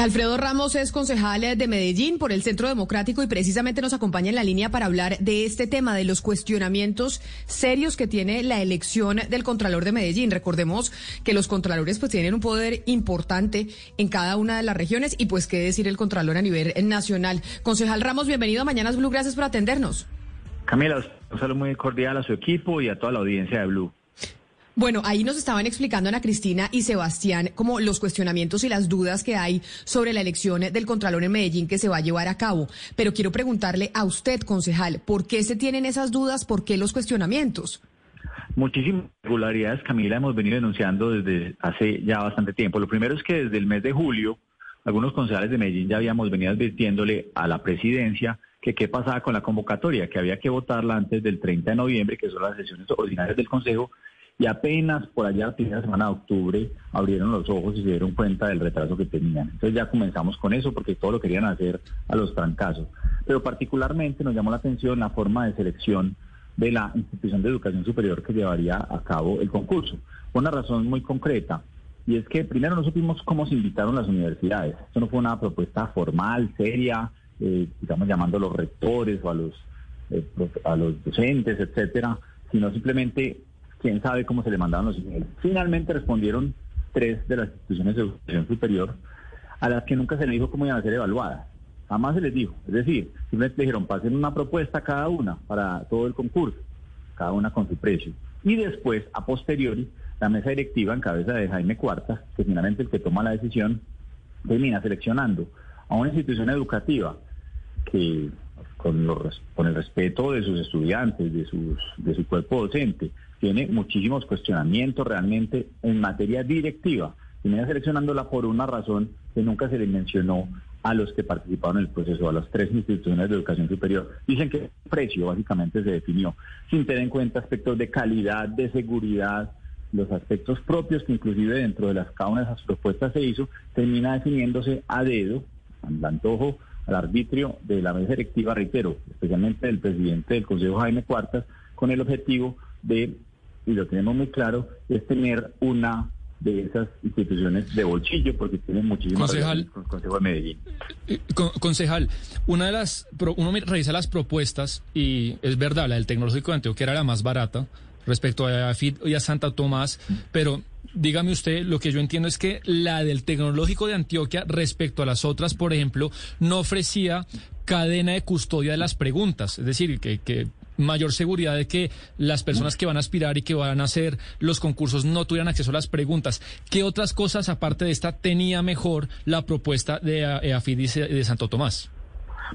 Alfredo Ramos es concejal de Medellín por el Centro Democrático y precisamente nos acompaña en la línea para hablar de este tema, de los cuestionamientos serios que tiene la elección del Contralor de Medellín. Recordemos que los Contralores pues tienen un poder importante en cada una de las regiones y pues qué decir el Contralor a nivel nacional. Concejal Ramos, bienvenido a Mañanas Blue, gracias por atendernos. Camila, un saludo muy cordial a su equipo y a toda la audiencia de Blue. Bueno, ahí nos estaban explicando Ana Cristina y Sebastián como los cuestionamientos y las dudas que hay sobre la elección del Contralor en Medellín que se va a llevar a cabo. Pero quiero preguntarle a usted, concejal, ¿por qué se tienen esas dudas? ¿Por qué los cuestionamientos? Muchísimas irregularidades, Camila, hemos venido denunciando desde hace ya bastante tiempo. Lo primero es que desde el mes de julio, algunos concejales de Medellín ya habíamos venido advirtiéndole a la presidencia que qué pasaba con la convocatoria, que había que votarla antes del 30 de noviembre, que son las sesiones ordinarias del Consejo, y apenas por allá la primera semana de octubre abrieron los ojos y se dieron cuenta del retraso que tenían. Entonces ya comenzamos con eso porque todo lo querían hacer a los trancazos. Pero particularmente nos llamó la atención la forma de selección de la institución de educación superior que llevaría a cabo el concurso. Una razón muy concreta. Y es que primero no supimos cómo se invitaron las universidades. Esto no fue una propuesta formal, seria, eh, digamos llamando a los rectores o a los, eh, a los docentes, etcétera, sino simplemente quién sabe cómo se le mandaron los emails. Finalmente respondieron tres de las instituciones de educación superior a las que nunca se les dijo cómo iban a ser evaluadas. Jamás se les dijo. Es decir, simplemente dijeron, pasen una propuesta cada una para todo el concurso, cada una con su precio. Y después, a posteriori, la mesa directiva en cabeza de Jaime Cuarta, que finalmente el que toma la decisión, termina seleccionando a una institución educativa que con, los, con el respeto de sus estudiantes, de, sus, de su cuerpo docente, tiene muchísimos cuestionamientos realmente en materia directiva. Y viene seleccionándola por una razón que nunca se le mencionó a los que participaron en el proceso, a las tres instituciones de educación superior. Dicen que precio básicamente se definió sin tener en cuenta aspectos de calidad, de seguridad, los aspectos propios que inclusive dentro de las cada una de esas propuestas se hizo, termina definiéndose a dedo, al antojo al arbitrio de la mesa directiva, reitero, especialmente del presidente del Consejo Jaime Cuartas, con el objetivo de, y lo tenemos muy claro, es tener una de esas instituciones de bolsillo porque tienen muchísimas concejal, con el Consejo de Medellín. Eh, concejal, una de las uno revisa las propuestas y es verdad, la del Tecnológico de Antioquia era la más barata respecto a FIT y a Santa Tomás, pero dígame usted, lo que yo entiendo es que la del Tecnológico de Antioquia respecto a las otras, por ejemplo, no ofrecía cadena de custodia de las preguntas, es decir, que, mayor seguridad de que las personas que van a aspirar y que van a hacer los concursos no tuvieran acceso a las preguntas. ¿Qué otras cosas, aparte de esta, tenía mejor la propuesta de AFID y de Santo Tomás?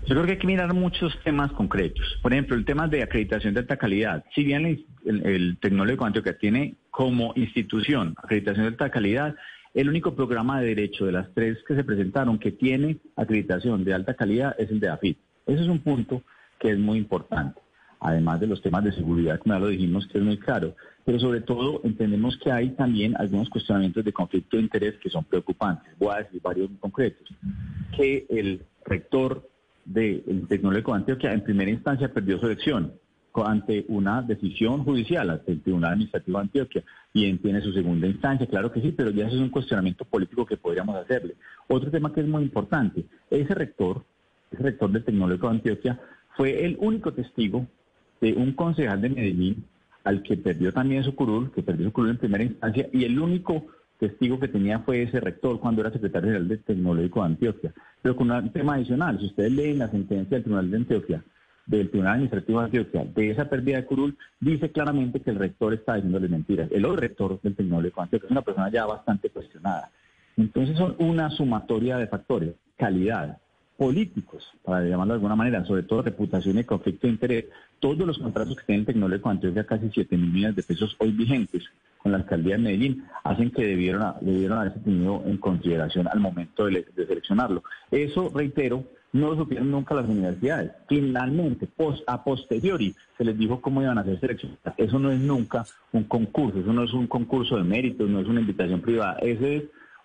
Yo creo que hay que mirar muchos temas concretos. Por ejemplo, el tema de acreditación de alta calidad. Si bien el, el, Tecnológico Antioquia tiene como institución acreditación de alta calidad, el único programa de derecho de las tres que se presentaron que tiene acreditación de alta calidad es el de AFIT. Ese es un punto que es muy importante. Además de los temas de seguridad, como ya lo dijimos, que es muy claro. Pero sobre todo entendemos que hay también algunos cuestionamientos de conflicto de interés que son preocupantes. Voy a decir varios concretos. Que el rector del Tecnológico de Antioquia en primera instancia perdió su elección ante una decisión judicial ante el Tribunal Administrativo de Antioquia y tiene su segunda instancia, claro que sí, pero ya eso es un cuestionamiento político que podríamos hacerle. Otro tema que es muy importante, ese rector, ese rector del Tecnológico de Antioquia, fue el único testigo de un concejal de Medellín al que perdió también su curul, que perdió su curul en primera instancia, y el único testigo que tenía fue ese rector cuando era secretario general del Tecnológico de Antioquia. Pero con un tema adicional, si ustedes leen la sentencia del Tribunal de Antioquia, del Tribunal Administrativo de Antioquia, de esa pérdida de curul, dice claramente que el rector está diciéndole mentiras. El otro rector del Tecnológico de Antioquia es una persona ya bastante cuestionada. Entonces son una sumatoria de factores, calidad, políticos, para llamarlo de alguna manera, sobre todo reputación y conflicto de interés. Todos los contratos que tienen el Tecnológico de Antioquia, casi 7 mil millones de pesos hoy vigentes, con la alcaldía de Medellín, hacen que debieron, debieron haberse tenido en consideración al momento de, seleccionarlo. Eso, reitero, no lo supieron nunca las universidades. Finalmente, post, a posteriori, se les dijo cómo iban a ser seleccionadas. Eso no es nunca un concurso, eso no es un concurso de méritos, no es una invitación privada, eso es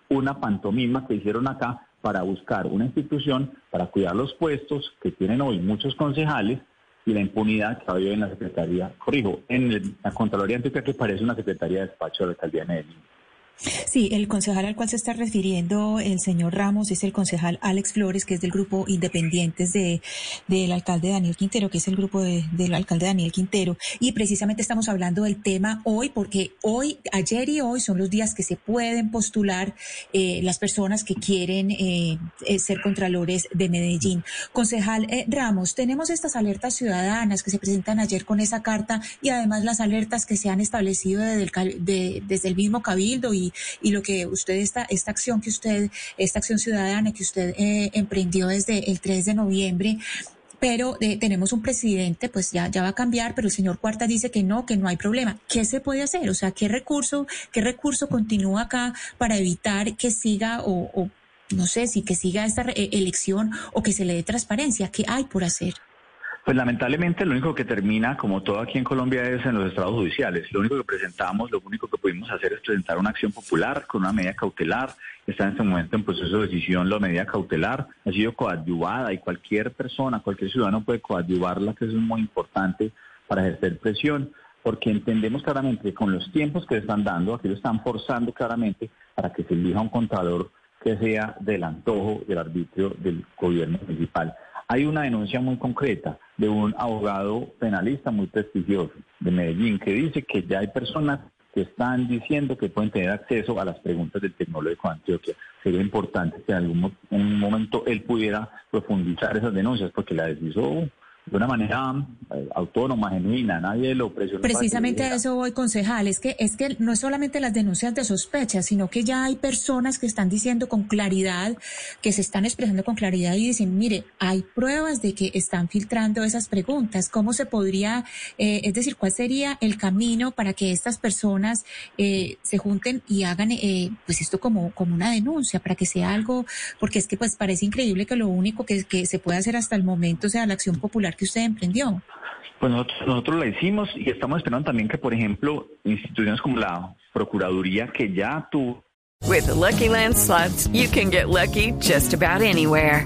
una pantomima que hicieron acá para buscar una institución para cuidar los puestos que tienen hoy muchos concejales y la impunidad que ha habido en la Secretaría, corrijo, en la Contraloría Antioquia que parece una Secretaría de Despacho de la Alcaldía de Medellín. Sí, el concejal al cual se está refiriendo el señor Ramos es el concejal Alex Flores, que es del grupo Independientes de, del alcalde Daniel Quintero, que es el grupo del alcalde Daniel Quintero. Y precisamente estamos hablando del tema hoy, porque hoy, ayer y hoy son los días que se pueden postular eh, las personas que quieren eh, eh, ser contralores de Medellín. Concejal Ramos, tenemos estas alertas ciudadanas que se presentan ayer con esa carta y además las alertas que se han establecido desde el, desde el mismo Cabildo y y, lo que usted, esta, esta acción que usted, esta acción ciudadana que usted eh, emprendió desde el 3 de noviembre, pero eh, tenemos un presidente, pues ya, ya va a cambiar, pero el señor Cuarta dice que no, que no hay problema. ¿Qué se puede hacer? O sea, ¿qué recurso, qué recurso continúa acá para evitar que siga o, o no sé, si que siga esta eh, elección o que se le dé transparencia? ¿Qué hay por hacer? Pues lamentablemente lo único que termina, como todo aquí en Colombia, es en los estados judiciales. Lo único que presentamos, lo único que pudimos hacer es presentar una acción popular con una medida cautelar. Está en este momento en proceso de decisión la medida cautelar. Ha sido coadyuvada y cualquier persona, cualquier ciudadano puede coadyuvarla, que eso es muy importante para ejercer presión, porque entendemos claramente que con los tiempos que están dando, aquí lo están forzando claramente para que se elija un contador que sea del antojo del arbitrio del gobierno municipal. Hay una denuncia muy concreta de un abogado penalista muy prestigioso de Medellín que dice que ya hay personas que están diciendo que pueden tener acceso a las preguntas del tecnológico de Antioquia. Sería importante que en algún momento él pudiera profundizar esas denuncias porque la deshizo de una manera eh, autónoma, genuina, nadie lo presionó. Precisamente a eso voy, concejal, es que, es que no es solamente las denuncias de sospecha, sino que ya hay personas que están diciendo con claridad, que se están expresando con claridad y dicen, mire, hay pruebas de que están filtrando esas preguntas, ¿cómo se podría, eh, es decir, cuál sería el camino para que estas personas eh, se junten y hagan, pues esto como, como una denuncia, para que sea algo, porque es que pues parece increíble que lo único que, que se puede hacer hasta el momento sea la acción popular que usted emprendió? Pues nosotros, la hicimos y estamos esperando también que, por ejemplo, instituciones como la Procuraduría, que ya tuvo. With the Lucky Land slots, you can get lucky just about anywhere.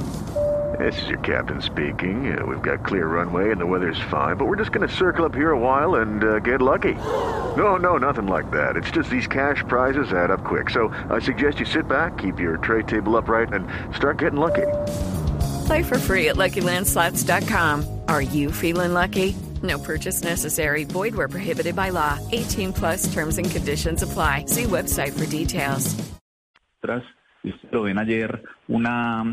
This is your captain speaking. Uh, we've got clear runway and the weather's fine, but we're just going to circle up here a while and uh, get lucky. No, no, nothing like that. It's just these cash prizes add up quick. So I suggest you sit back, keep your tray table upright, and start getting lucky. Play for free at LuckyLandSlots.com. Are you feeling lucky? No purchase necessary. Void where prohibited by law. 18 plus terms and conditions apply. See website for details. Lo ven ayer, una,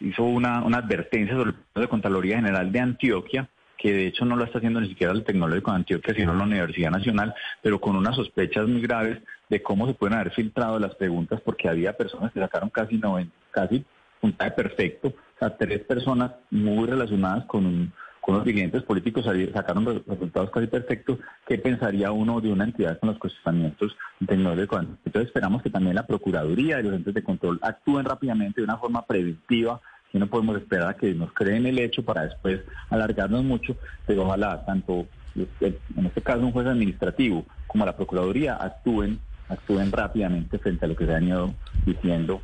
hizo una, una advertencia sobre el de Contraloría General de Antioquia, que de hecho no lo está haciendo ni siquiera el Tecnológico de Antioquia, sino la Universidad Nacional, pero con unas sospechas muy graves de cómo se pueden haber filtrado las preguntas, porque había personas que sacaron casi, 90, casi puntaje perfecto, o sea, tres personas muy relacionadas con, con los dirigentes políticos sacaron resultados casi perfectos. ¿Qué pensaría uno de una entidad con los cuestionamientos tecnológicos? Entonces esperamos que también la Procuraduría y los entes de control actúen rápidamente de una forma preventiva no podemos esperar a que nos creen el hecho para después alargarnos mucho, pero ojalá tanto, en este caso un juez administrativo como la Procuraduría actúen actúen rápidamente frente a lo que se ha ido diciendo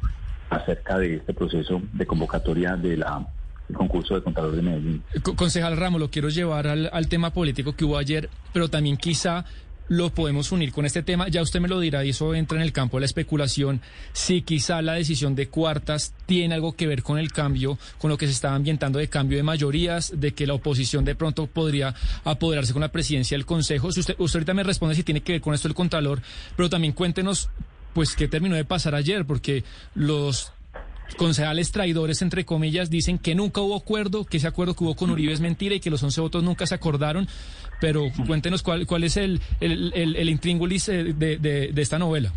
acerca de este proceso de convocatoria de la concurso de contador de Medellín. Concejal Ramos, lo quiero llevar al, al, tema político que hubo ayer, pero también quizá lo podemos unir con este tema. Ya usted me lo dirá y eso entra en el campo de la especulación. Si quizá la decisión de cuartas tiene algo que ver con el cambio, con lo que se está ambientando de cambio de mayorías, de que la oposición de pronto podría apoderarse con la presidencia del Consejo. usted, usted ahorita me responde si tiene que ver con esto el Contralor, pero también cuéntenos pues qué terminó de pasar ayer, porque los concejales traidores, entre comillas, dicen que nunca hubo acuerdo, que ese acuerdo que hubo con Uribe es mentira y que los 11 votos nunca se acordaron. Pero cuéntenos cuál, cuál es el, el, el, intríngulis eh, de, de, esta novela.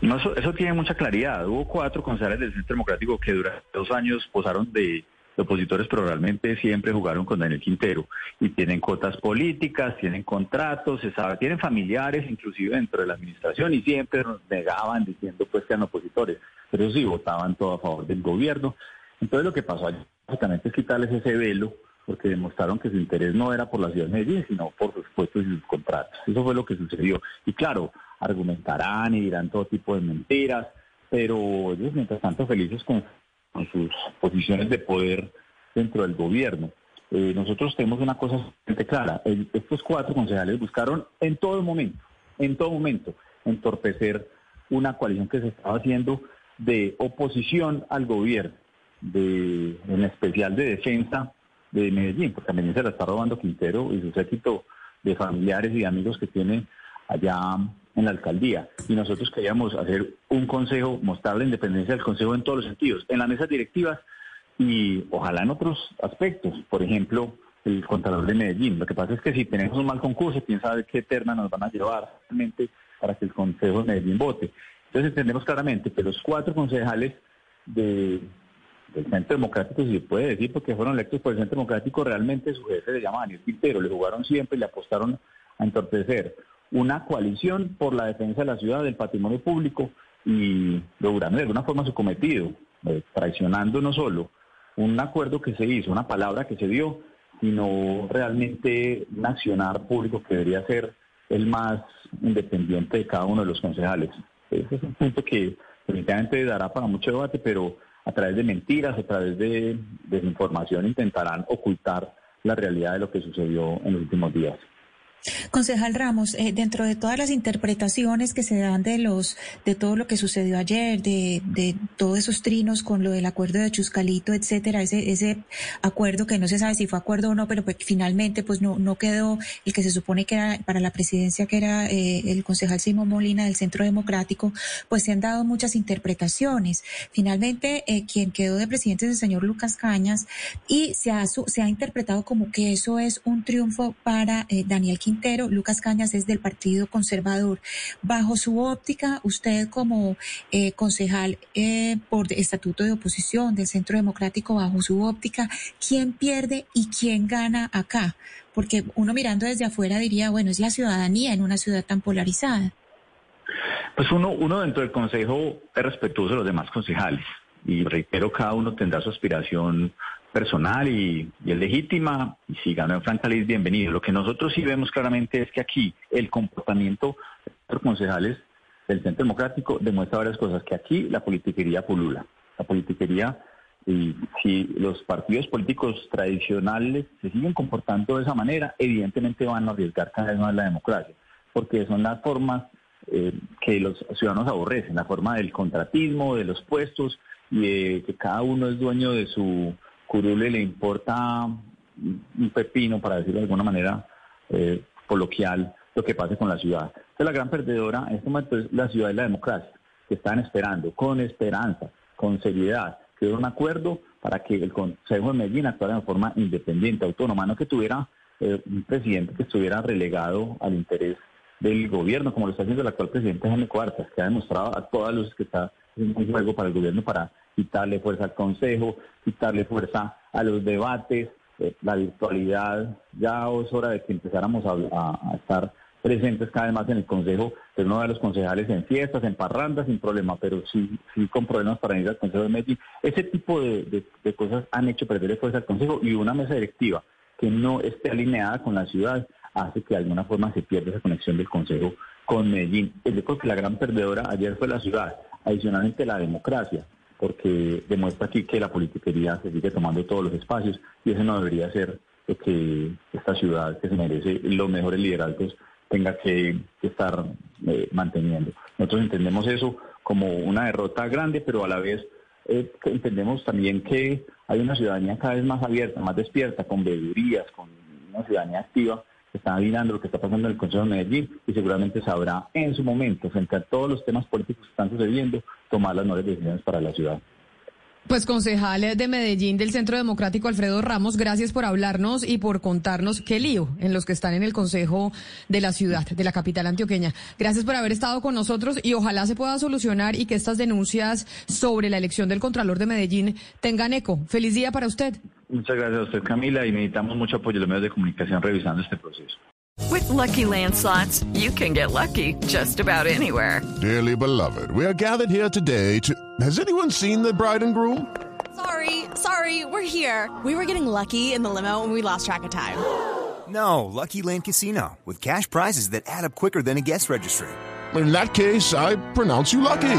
No, eso, eso, tiene mucha claridad. Hubo cuatro concejales del Centro Democrático que durante dos años posaron de opositores, pero realmente siempre jugaron con Daniel Quintero y tienen cuotas políticas, tienen contratos, se sabe, tienen familiares inclusive dentro de la administración y siempre nos negaban diciendo pues que eran opositores, pero sí votaban todo a favor del gobierno. Entonces lo que pasó allí básicamente es quitarles ese velo porque demostraron que su interés no era por la ciudad de Medellín, sino por sus puestos y sus contratos. Eso fue lo que sucedió. Y claro, argumentarán y dirán todo tipo de mentiras, pero ellos mientras tanto felices con con sus posiciones de poder dentro del gobierno. Eh, nosotros tenemos una cosa bastante clara. estos cuatro concejales buscaron en todo momento, en todo momento, entorpecer una coalición que se estaba haciendo de oposición al gobierno, de, en especial de defensa de Medellín, porque también se la está robando Quintero y su séquito de familiares y amigos que tiene allá en la alcaldía y nosotros queríamos hacer un consejo, mostrar la independencia del consejo en todos los sentidos, en las mesas directivas y ojalá en otros aspectos, por ejemplo, el contralor de Medellín. Lo que pasa es que si tenemos un mal concurso, quién sabe qué terna nos van a llevar realmente para que el consejo de Medellín vote. Entonces entendemos claramente que los cuatro concejales de, del Centro Democrático, si se puede decir, porque fueron electos por el Centro Democrático, realmente su jefe se llama Daniel Quintero, le jugaron siempre y le apostaron a entorpecer una coalición por la defensa de la ciudad, del patrimonio público y logrando de alguna forma su cometido, eh, traicionando no solo un acuerdo que se hizo, una palabra que se dio, sino realmente un accionar público que debería ser el más independiente de cada uno de los concejales. Ese es un punto que definitivamente dará para mucho debate, pero a través de mentiras, a través de desinformación intentarán ocultar la realidad de lo que sucedió en los últimos días. Concejal Ramos, eh, dentro de todas las interpretaciones que se dan de los de todo lo que sucedió ayer, de, de todos esos trinos con lo del acuerdo de Chuscalito, etcétera, ese ese acuerdo que no se sabe si fue acuerdo o no, pero pues finalmente pues no no quedó el que se supone que era para la presidencia que era eh, el concejal Simón Molina del Centro Democrático, pues se han dado muchas interpretaciones. Finalmente eh, quien quedó de presidente es el señor Lucas Cañas y se ha se ha interpretado como que eso es un triunfo para Daniel Quintana Lucas Cañas es del Partido Conservador. Bajo su óptica, usted como eh, concejal eh, por estatuto de oposición del Centro Democrático, bajo su óptica, ¿quién pierde y quién gana acá? Porque uno mirando desde afuera diría, bueno, es la ciudadanía en una ciudad tan polarizada. Pues uno, uno dentro del Consejo es respetuoso de los demás concejales y reitero, cada uno tendrá su aspiración personal y, es legítima, y si ganó en Franca Liz, bienvenido. Lo que nosotros sí vemos claramente es que aquí el comportamiento de los concejales del Centro Democrático demuestra varias cosas, que aquí la politiquería pulula. La politiquería, y si los partidos políticos tradicionales se siguen comportando de esa manera, evidentemente van a arriesgar cada vez más la democracia, porque son las formas eh, que los ciudadanos aborrecen, la forma del contratismo, de los puestos, y de que cada uno es dueño de su Curule le importa un pepino, para decirlo de alguna manera eh, coloquial, lo que pase con la ciudad. La gran perdedora en este momento es la ciudad de la democracia, que están esperando con esperanza, con seriedad, que hubiera un acuerdo para que el Consejo de Medellín actuara de forma independiente, autónoma, no que tuviera eh, un presidente que estuviera relegado al interés del gobierno, como lo está haciendo el actual presidente Jaime Cuartas, que ha demostrado a todas luces que está en un juego para el gobierno para quitarle fuerza al Consejo, quitarle fuerza a los debates, eh, la virtualidad. Ya es hora de que empezáramos a, estar presentes cada vez más en el Consejo, pero no de los concejales en fiestas, en parrandas, sin problema, pero sí, sí con problemas para ir al Consejo de Medellín. Ese tipo de, cosas han hecho perder fuerza al Consejo y una mesa directiva que no esté alineada con la ciudad hace que de alguna forma se pierda esa conexión del Consejo con Medellín. Yo creo que la gran perdedora ayer fue la ciudad, adicionalmente la democracia porque demuestra aquí que la politiquería se sigue tomando todos los espacios y eso no debería ser lo que esta ciudad que se merece los mejores liderazgos tenga que, estar eh, manteniendo. Nosotros entendemos eso como una derrota grande, pero a la vez eh, entendemos también que hay una ciudadanía cada vez más abierta, más despierta, con veedurías, con una ciudadanía activa está adivinando lo que está pasando en el Consejo de Medellín y seguramente sabrá en su momento, frente a todos los temas políticos que están sucediendo, tomar las mejores decisiones para la ciudad. Pues concejal de Medellín del Centro Democrático Alfredo Ramos, gracias por hablarnos y por contarnos qué lío en los que están en el Consejo de la ciudad, de la capital antioqueña. Gracias por haber estado con nosotros y ojalá se pueda solucionar y que estas denuncias sobre la elección del Contralor de Medellín tengan eco. Feliz día para usted. Muchas gracias a usted, Camila, y necesitamos mucho apoyo de los medios de comunicación revisando este proceso. With lucky landslots, you can get lucky just about anywhere. Dearly beloved, we are gathered here today to. Has anyone seen the bride and groom? Sorry, sorry, we're here. We were getting lucky in the limo and we lost track of time. No, Lucky Land Casino, with cash prizes that add up quicker than a guest registry. In that case, I pronounce you lucky.